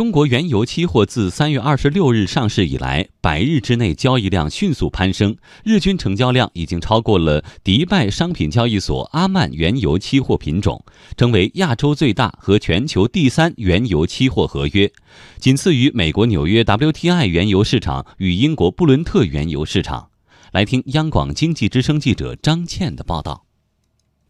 中国原油期货自三月二十六日上市以来，百日之内交易量迅速攀升，日均成交量已经超过了迪拜商品交易所阿曼原油期货品种，成为亚洲最大和全球第三原油期货合约，仅次于美国纽约 WTI 原油市场与英国布伦特原油市场。来听央广经济之声记者张倩的报道。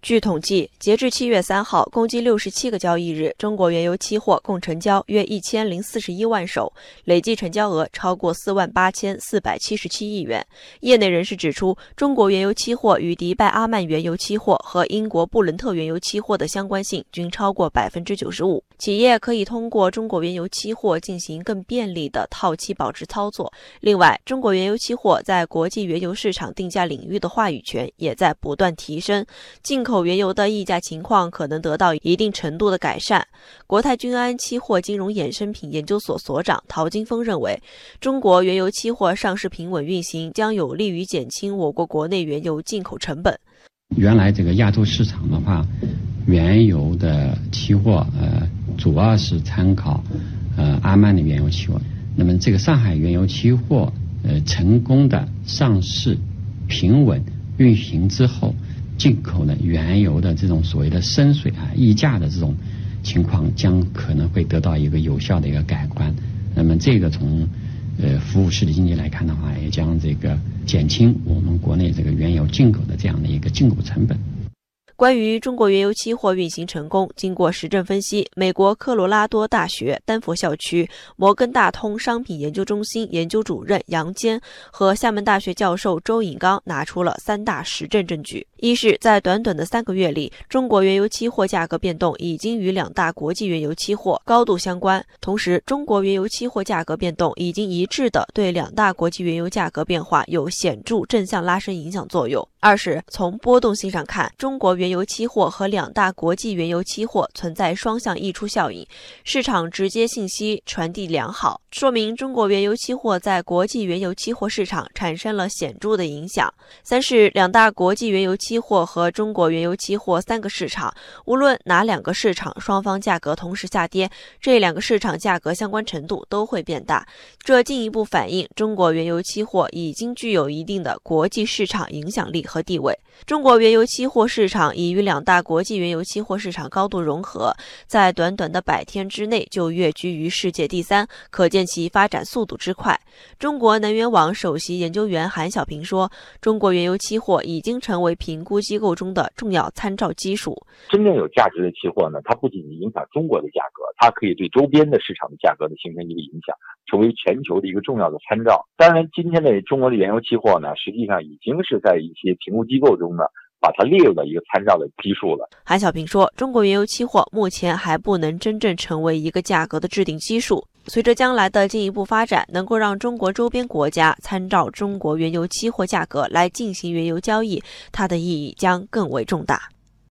据统计，截至七月三号，共计六十七个交易日，中国原油期货共成交约一千零四十一万手，累计成交额超过四万八千四百七十七亿元。业内人士指出，中国原油期货与迪拜阿曼原油期货和英国布伦特原油期货的相关性均超过百分之九十五。企业可以通过中国原油期货进行更便利的套期保值操作。另外，中国原油期货在国际原油市场定价领域的话语权也在不断提升，进口口原油的溢价情况可能得到一定程度的改善。国泰君安期货金融衍生品研究所所长陶金峰认为，中国原油期货上市平稳运行，将有利于减轻我国国内原油进口成本。原来这个亚洲市场的话，原油的期货呃。主要是参考，呃，阿曼的原油期货。那么，这个上海原油期货，呃，成功的上市、平稳运行之后，进口的原油的这种所谓的深水啊、溢价的这种情况，将可能会得到一个有效的一个改观。那么，这个从呃服务实体经济来看的话，也将这个减轻我们国内这个原油进口的这样的一个进口成本。关于中国原油期货运行成功，经过实证分析，美国科罗拉多大学丹佛校区摩根大通商品研究中心研究主任杨坚和厦门大学教授周颖刚拿出了三大实证证据：一是，在短短的三个月里，中国原油期货价格变动已经与两大国际原油期货高度相关；同时，中国原油期货价格变动已经一致的对两大国际原油价格变化有显著正向拉升影响作用；二是，从波动性上看，中国原油期货和两大国际原油期货存在双向溢出效应，市场直接信息传递良好，说明中国原油期货在国际原油期货市场产生了显著的影响。三是两大国际原油期货和中国原油期货三个市场，无论哪两个市场双方价格同时下跌，这两个市场价格相关程度都会变大，这进一步反映中国原油期货已经具有一定的国际市场影响力和地位。中国原油期货市场。已与两大国际原油期货市场高度融合，在短短的百天之内就跃居于世界第三，可见其发展速度之快。中国能源网首席研究员韩小平说：“中国原油期货已经成为评估机构中的重要参照基数。真正有价值的期货呢，它不仅仅影响中国的价格，它可以对周边的市场的价格呢形成一个影响，成为全球的一个重要的参照。当然，今天的中国的原油期货呢，实际上已经是在一些评估机构中呢。”把它列入到一个参照的基数了。韩小平说：“中国原油期货目前还不能真正成为一个价格的制定基数，随着将来的进一步发展，能够让中国周边国家参照中国原油期货价格来进行原油交易，它的意义将更为重大。”